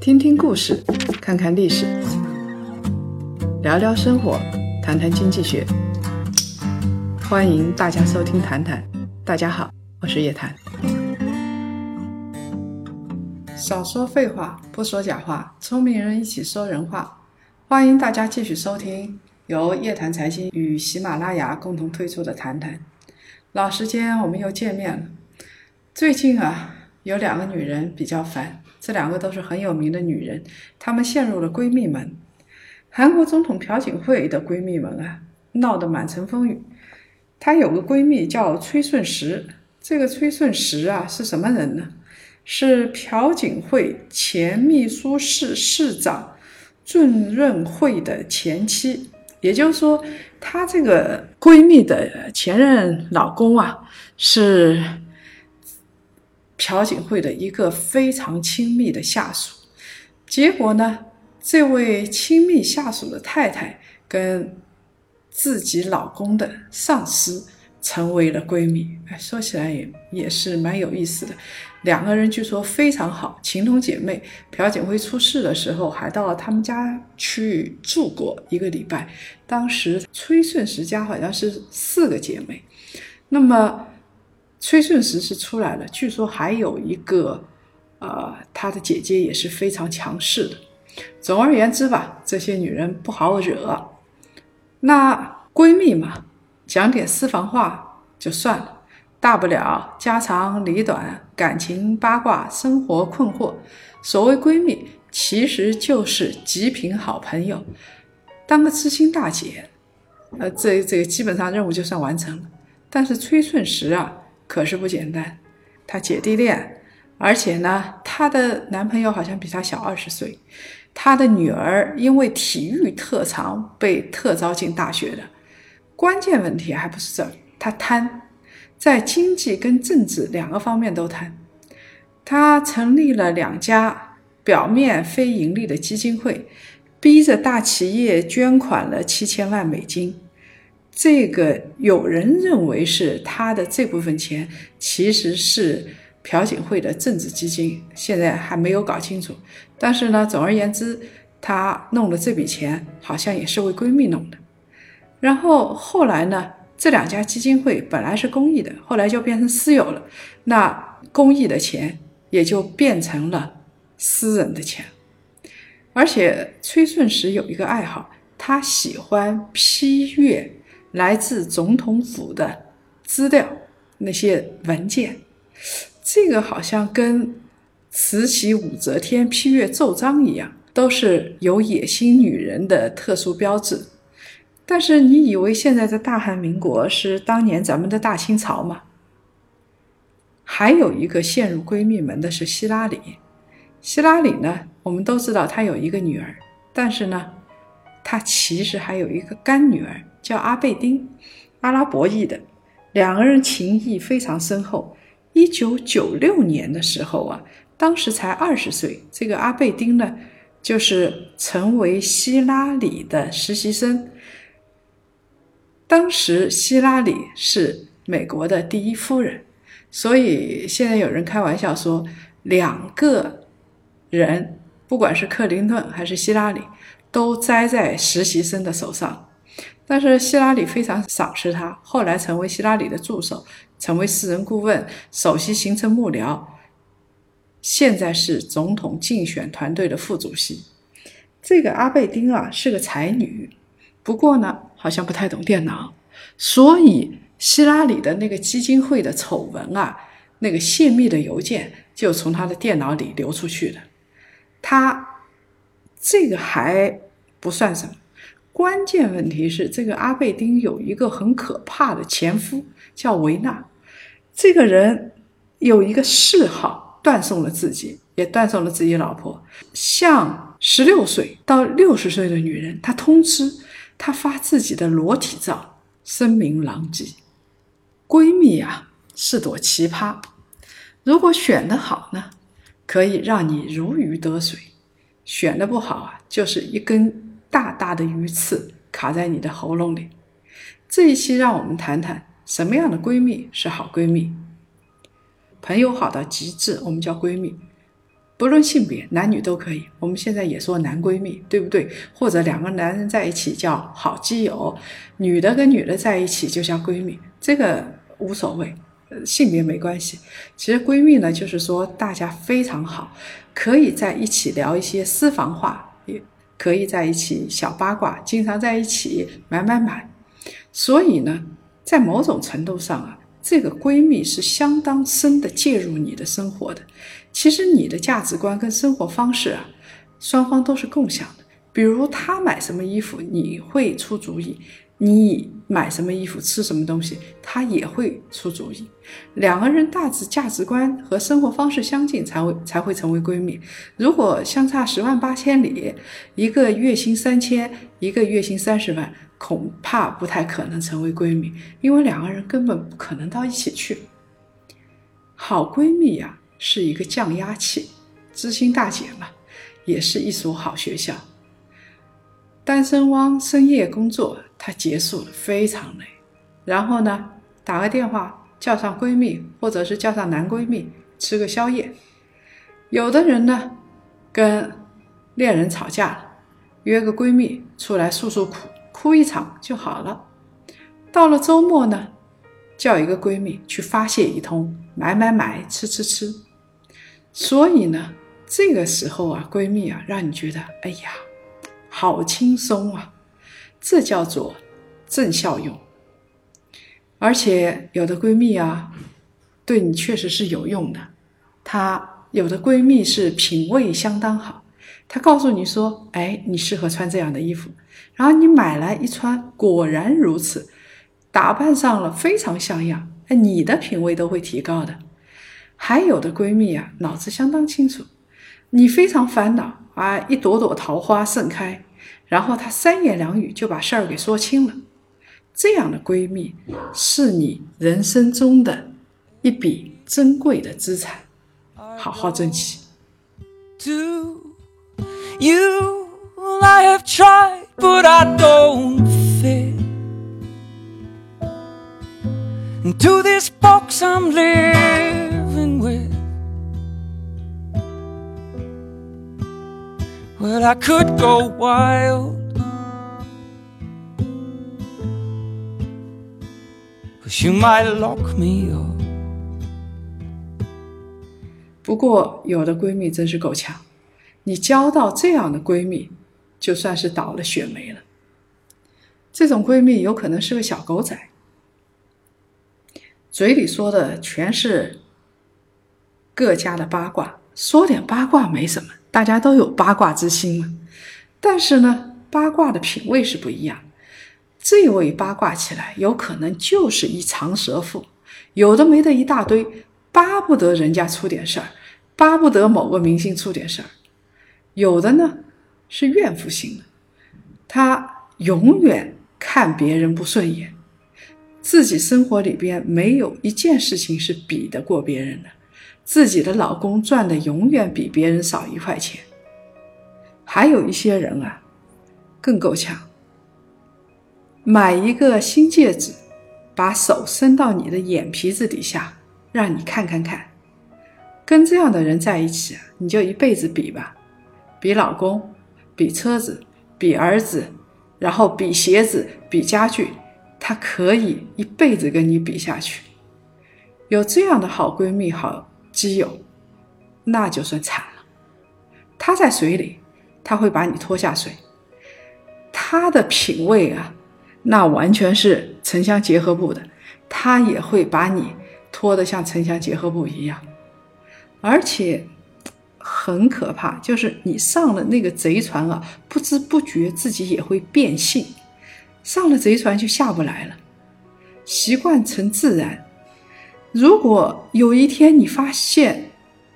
听听故事，看看历史，聊聊生活，谈谈经济学。欢迎大家收听《谈谈》，大家好，我是叶檀。少说废话，不说假话，聪明人一起说人话。欢迎大家继续收听由叶檀财经与喜马拉雅共同推出的《谈谈》。老时间，我们又见面了。最近啊，有两个女人比较烦。这两个都是很有名的女人，她们陷入了闺蜜门。韩国总统朴槿惠的闺蜜们啊，闹得满城风雨。她有个闺蜜叫崔顺实，这个崔顺实啊是什么人呢？是朴槿惠前秘书室室长郑润惠的前妻。也就是说，她这个闺蜜的前任老公啊是。朴槿惠的一个非常亲密的下属，结果呢，这位亲密下属的太太跟自己老公的上司成为了闺蜜。哎，说起来也也是蛮有意思的。两个人据说非常好，情同姐妹。朴槿惠出事的时候，还到他们家去住过一个礼拜。当时崔顺实家好像是四个姐妹，那么。崔顺实是出来了，据说还有一个，呃，他的姐姐也是非常强势的。总而言之吧，这些女人不好惹。那闺蜜嘛，讲点私房话就算了，大不了家长里短、感情八卦、生活困惑。所谓闺蜜，其实就是极品好朋友，当个知心大姐，呃，这这基本上任务就算完成了。但是崔顺实啊。可是不简单，她姐弟恋，而且呢，她的男朋友好像比她小二十岁。她的女儿因为体育特长被特招进大学的。关键问题还不是这儿，她贪，在经济跟政治两个方面都贪。她成立了两家表面非盈利的基金会，逼着大企业捐款了七千万美金。这个有人认为是他的这部分钱，其实是朴槿惠的政治基金，现在还没有搞清楚。但是呢，总而言之，他弄的这笔钱好像也是为闺蜜弄的。然后后来呢，这两家基金会本来是公益的，后来就变成私有了，那公益的钱也就变成了私人的钱。而且崔顺实有一个爱好，他喜欢批阅。来自总统府的资料，那些文件，这个好像跟慈禧、武则天批阅奏章一样，都是有野心女人的特殊标志。但是你以为现在的大汉民国是当年咱们的大清朝吗？还有一个陷入闺蜜门的是希拉里。希拉里呢，我们都知道她有一个女儿，但是呢，她其实还有一个干女儿。叫阿贝丁，阿拉伯裔的，两个人情谊非常深厚。一九九六年的时候啊，当时才二十岁，这个阿贝丁呢，就是成为希拉里的实习生。当时希拉里是美国的第一夫人，所以现在有人开玩笑说，两个人，不管是克林顿还是希拉里，都栽在实习生的手上。但是希拉里非常赏识他，后来成为希拉里的助手，成为私人顾问、首席行政幕僚，现在是总统竞选团队的副主席。这个阿贝丁啊是个才女，不过呢好像不太懂电脑，所以希拉里的那个基金会的丑闻啊，那个泄密的邮件就从他的电脑里流出去了。他这个还不算什么。关键问题是，这个阿贝丁有一个很可怕的前夫，叫维纳。这个人有一个嗜好，断送了自己，也断送了自己老婆。像十六岁到六十岁的女人，他通知他发自己的裸体照，声名狼藉。闺蜜啊，是朵奇葩。如果选得好呢，可以让你如鱼得水；选的不好啊，就是一根。大大的鱼刺卡在你的喉咙里。这一期让我们谈谈什么样的闺蜜是好闺蜜。朋友好到极致，我们叫闺蜜；不论性别，男女都可以。我们现在也说男闺蜜，对不对？或者两个男人在一起叫好基友，女的跟女的在一起就叫闺蜜，这个无所谓，性别没关系。其实闺蜜呢，就是说大家非常好，可以在一起聊一些私房话，可以在一起小八卦，经常在一起买买买。所以呢，在某种程度上啊。这个闺蜜是相当深的介入你的生活的，其实你的价值观跟生活方式啊，双方都是共享的。比如她买什么衣服，你会出主意；你买什么衣服、吃什么东西，她也会出主意。两个人大致价值观和生活方式相近，才会才会成为闺蜜。如果相差十万八千里，一个月薪三千，一个月薪三十万。恐怕不太可能成为闺蜜，因为两个人根本不可能到一起去。好闺蜜呀，是一个降压器，知心大姐嘛，也是一所好学校。单身汪深夜工作，她结束了，非常累。然后呢，打个电话叫上闺蜜，或者是叫上男闺蜜吃个宵夜。有的人呢，跟恋人吵架了，约个闺蜜出来诉诉苦。哭一场就好了。到了周末呢，叫一个闺蜜去发泄一通，买买买，吃吃吃。所以呢，这个时候啊，闺蜜啊，让你觉得哎呀，好轻松啊，这叫做正效用。而且有的闺蜜啊，对你确实是有用的。她有的闺蜜是品味相当好。她告诉你说：“哎，你适合穿这样的衣服。”然后你买来一穿，果然如此，打扮上了非常像样。哎，你的品味都会提高的。还有的闺蜜啊，脑子相当清楚，你非常烦恼啊，一朵朵桃花盛开，然后她三言两语就把事儿给说清了。这样的闺蜜是你人生中的一笔珍贵的资产，好好珍惜。Do You, I have tried, but I don't fit into this box I'm living Well, I could go wild. Cause you might lock me up. 不过，有的闺蜜真是够呛。你交到这样的闺蜜，就算是倒了血霉了。这种闺蜜有可能是个小狗仔，嘴里说的全是各家的八卦，说点八卦没什么，大家都有八卦之心嘛。但是呢，八卦的品味是不一样。这位八卦起来，有可能就是一长舌妇，有的没的一大堆，巴不得人家出点事儿，巴不得某个明星出点事儿。有的呢是怨妇型的，他永远看别人不顺眼，自己生活里边没有一件事情是比得过别人的，自己的老公赚的永远比别人少一块钱。还有一些人啊，更够呛，买一个新戒指，把手伸到你的眼皮子底下，让你看看看。跟这样的人在一起啊，你就一辈子比吧。比老公，比车子，比儿子，然后比鞋子，比家具，她可以一辈子跟你比下去。有这样的好闺蜜、好基友，那就算惨了。他在水里，他会把你拖下水。他的品味啊，那完全是城乡结合部的，他也会把你拖得像城乡结合部一样，而且。很可怕，就是你上了那个贼船啊，不知不觉自己也会变性，上了贼船就下不来了，习惯成自然。如果有一天你发现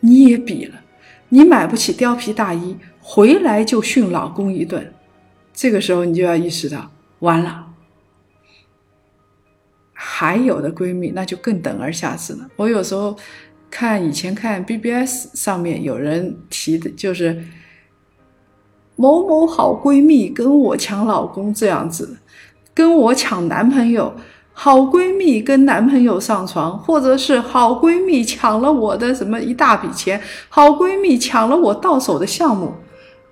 你也比了，你买不起貂皮大衣，回来就训老公一顿，这个时候你就要意识到完了。还有的闺蜜那就更等而下之了，我有时候。看以前看 BBS 上面有人提的，就是某某好闺蜜跟我抢老公这样子，跟我抢男朋友，好闺蜜跟男朋友上床，或者是好闺蜜抢了我的什么一大笔钱，好闺蜜抢了我到手的项目，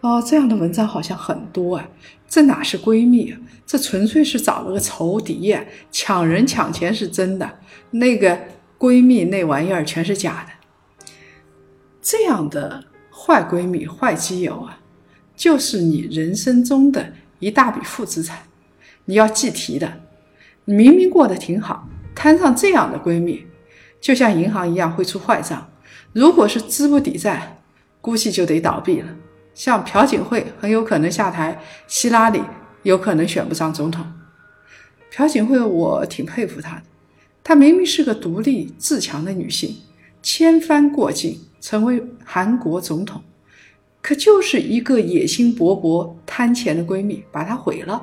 哦，这样的文章好像很多啊。这哪是闺蜜啊？这纯粹是找了个仇敌呀！抢人抢钱是真的，那个闺蜜那玩意儿全是假的。这样的坏闺蜜、坏基友啊，就是你人生中的一大笔负资产，你要计提的。明明过得挺好，摊上这样的闺蜜，就像银行一样会出坏账。如果是资不抵债，估计就得倒闭了。像朴槿惠很有可能下台，希拉里有可能选不上总统。朴槿惠我挺佩服她的，她明明是个独立自强的女性，千帆过尽成为韩国总统，可就是一个野心勃勃、贪钱的闺蜜把她毁了。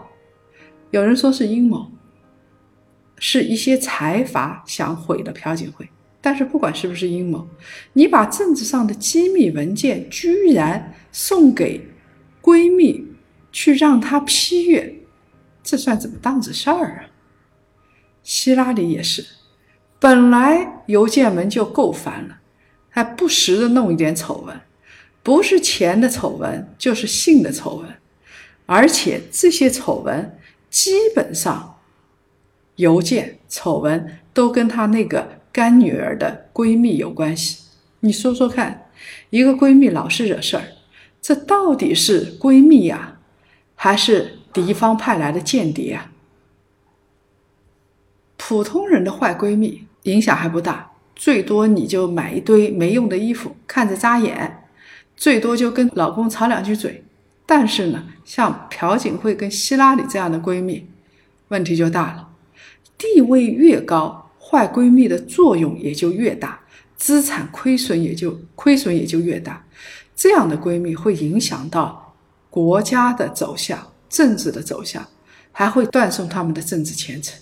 有人说是阴谋。是一些财阀想毁了朴槿惠，但是不管是不是阴谋，你把政治上的机密文件居然送给闺蜜去让她批阅，这算怎么档子事儿啊？希拉里也是，本来邮件门就够烦了，还不时的弄一点丑闻，不是钱的丑闻就是性的丑闻，而且这些丑闻基本上。邮件丑闻都跟她那个干女儿的闺蜜有关系，你说说看，一个闺蜜老是惹事儿，这到底是闺蜜呀，还是敌方派来的间谍啊？普通人的坏闺蜜影响还不大，最多你就买一堆没用的衣服，看着扎眼，最多就跟老公吵两句嘴。但是呢，像朴槿惠跟希拉里这样的闺蜜，问题就大了。地位越高，坏闺蜜的作用也就越大，资产亏损也就亏损也就越大。这样的闺蜜会影响到国家的走向、政治的走向，还会断送他们的政治前程。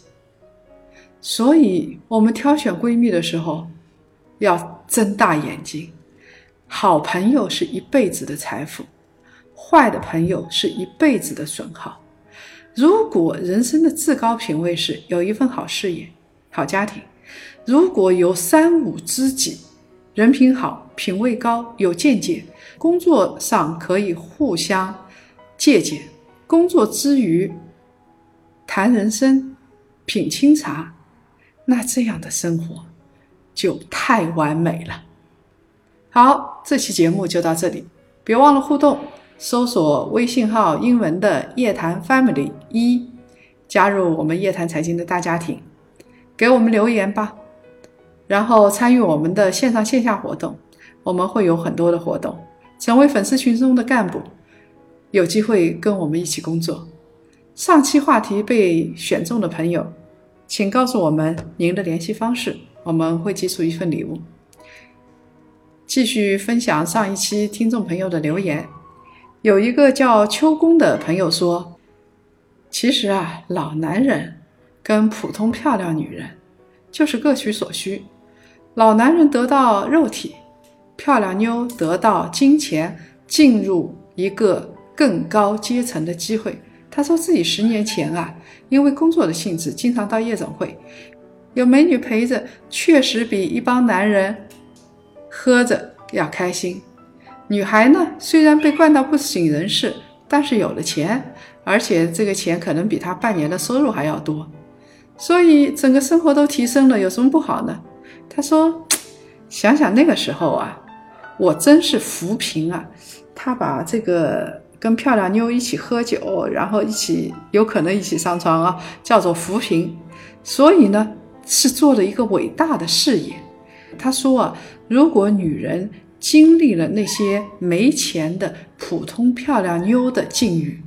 所以，我们挑选闺蜜的时候要睁大眼睛。好朋友是一辈子的财富，坏的朋友是一辈子的损耗。如果人生的至高品位是有一份好事业、好家庭，如果有三五知己，人品好、品位高、有见解，工作上可以互相借鉴，工作之余谈人生、品清茶，那这样的生活就太完美了。好，这期节目就到这里，别忘了互动。搜索微信号英文的夜谈 Family 一，加入我们夜谈财经的大家庭，给我们留言吧。然后参与我们的线上线下活动，我们会有很多的活动。成为粉丝群中的干部，有机会跟我们一起工作。上期话题被选中的朋友，请告诉我们您的联系方式，我们会寄出一份礼物。继续分享上一期听众朋友的留言。有一个叫秋宫的朋友说：“其实啊，老男人跟普通漂亮女人就是各取所需。老男人得到肉体，漂亮妞得到金钱，进入一个更高阶层的机会。”他说自己十年前啊，因为工作的性质，经常到夜总会，有美女陪着，确实比一帮男人喝着要开心。女孩呢，虽然被惯到不省人事，但是有了钱，而且这个钱可能比她半年的收入还要多，所以整个生活都提升了，有什么不好呢？他说：“想想那个时候啊，我真是扶贫啊！他把这个跟漂亮妞一起喝酒，然后一起有可能一起上床啊，叫做扶贫，所以呢，是做了一个伟大的事业。”他说啊，如果女人。经历了那些没钱的普通漂亮妞的境遇，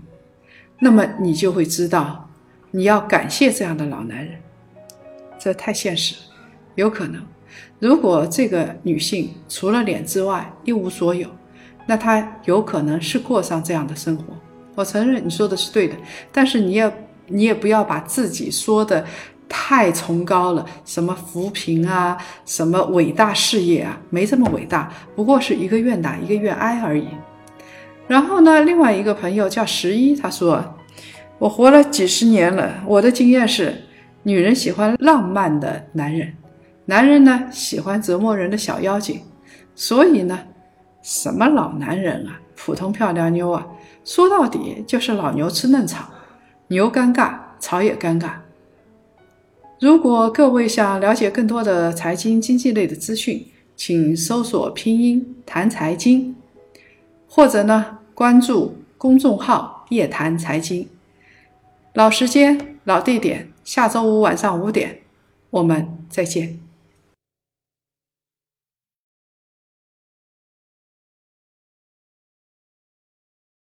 那么你就会知道，你要感谢这样的老男人。这太现实了，有可能，如果这个女性除了脸之外一无所有，那她有可能是过上这样的生活。我承认你说的是对的，但是你也你也不要把自己说的。太崇高了，什么扶贫啊，什么伟大事业啊，没这么伟大，不过是一个愿打一个愿挨而已。然后呢，另外一个朋友叫十一，他说：“我活了几十年了，我的经验是，女人喜欢浪漫的男人，男人呢喜欢折磨人的小妖精。所以呢，什么老男人啊，普通漂亮妞啊，说到底就是老牛吃嫩草，牛尴尬，草也尴尬。如果各位想了解更多的财经经济类的资讯，请搜索拼音谈财经，或者呢关注公众号夜谈财经。老时间，老地点，下周五晚上五点，我们再见。